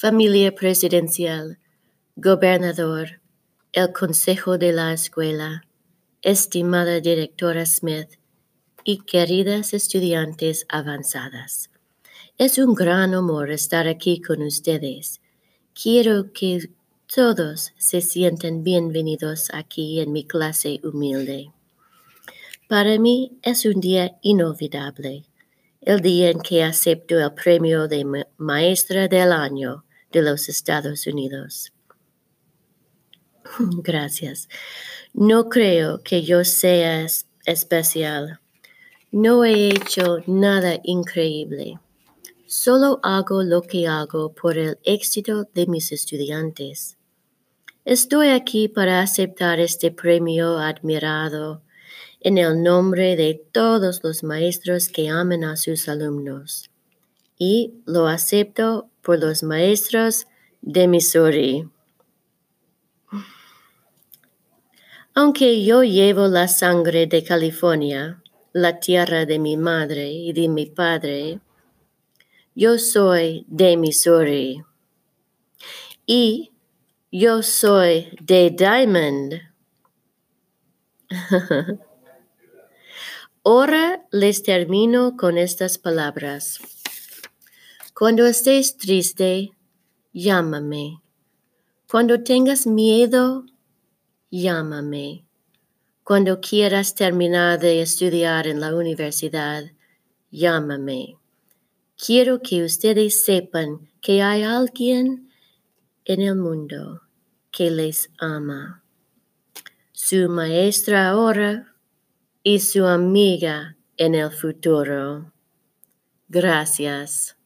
familia presidencial, gobernador, el consejo de la escuela, estimada directora Smith y queridas estudiantes avanzadas. Es un gran honor estar aquí con ustedes. Quiero que todos se sientan bienvenidos aquí en mi clase humilde. Para mí es un día inolvidable, el día en que acepto el premio de Maestra del Año de los Estados Unidos. Gracias. No creo que yo sea especial. No he hecho nada increíble. Solo hago lo que hago por el éxito de mis estudiantes. Estoy aquí para aceptar este premio admirado en el nombre de todos los maestros que aman a sus alumnos. Y lo acepto por los maestros de Missouri. Aunque yo llevo la sangre de California, la tierra de mi madre y de mi padre, yo soy de Missouri. Y yo soy de Diamond. Ahora les termino con estas palabras. Cuando estés triste, llámame. Cuando tengas miedo, llámame. Cuando quieras terminar de estudiar en la universidad, llámame. Quiero que ustedes sepan que hay alguien en el mundo que les ama. Su maestra ahora y su amiga en el futuro. Gracias.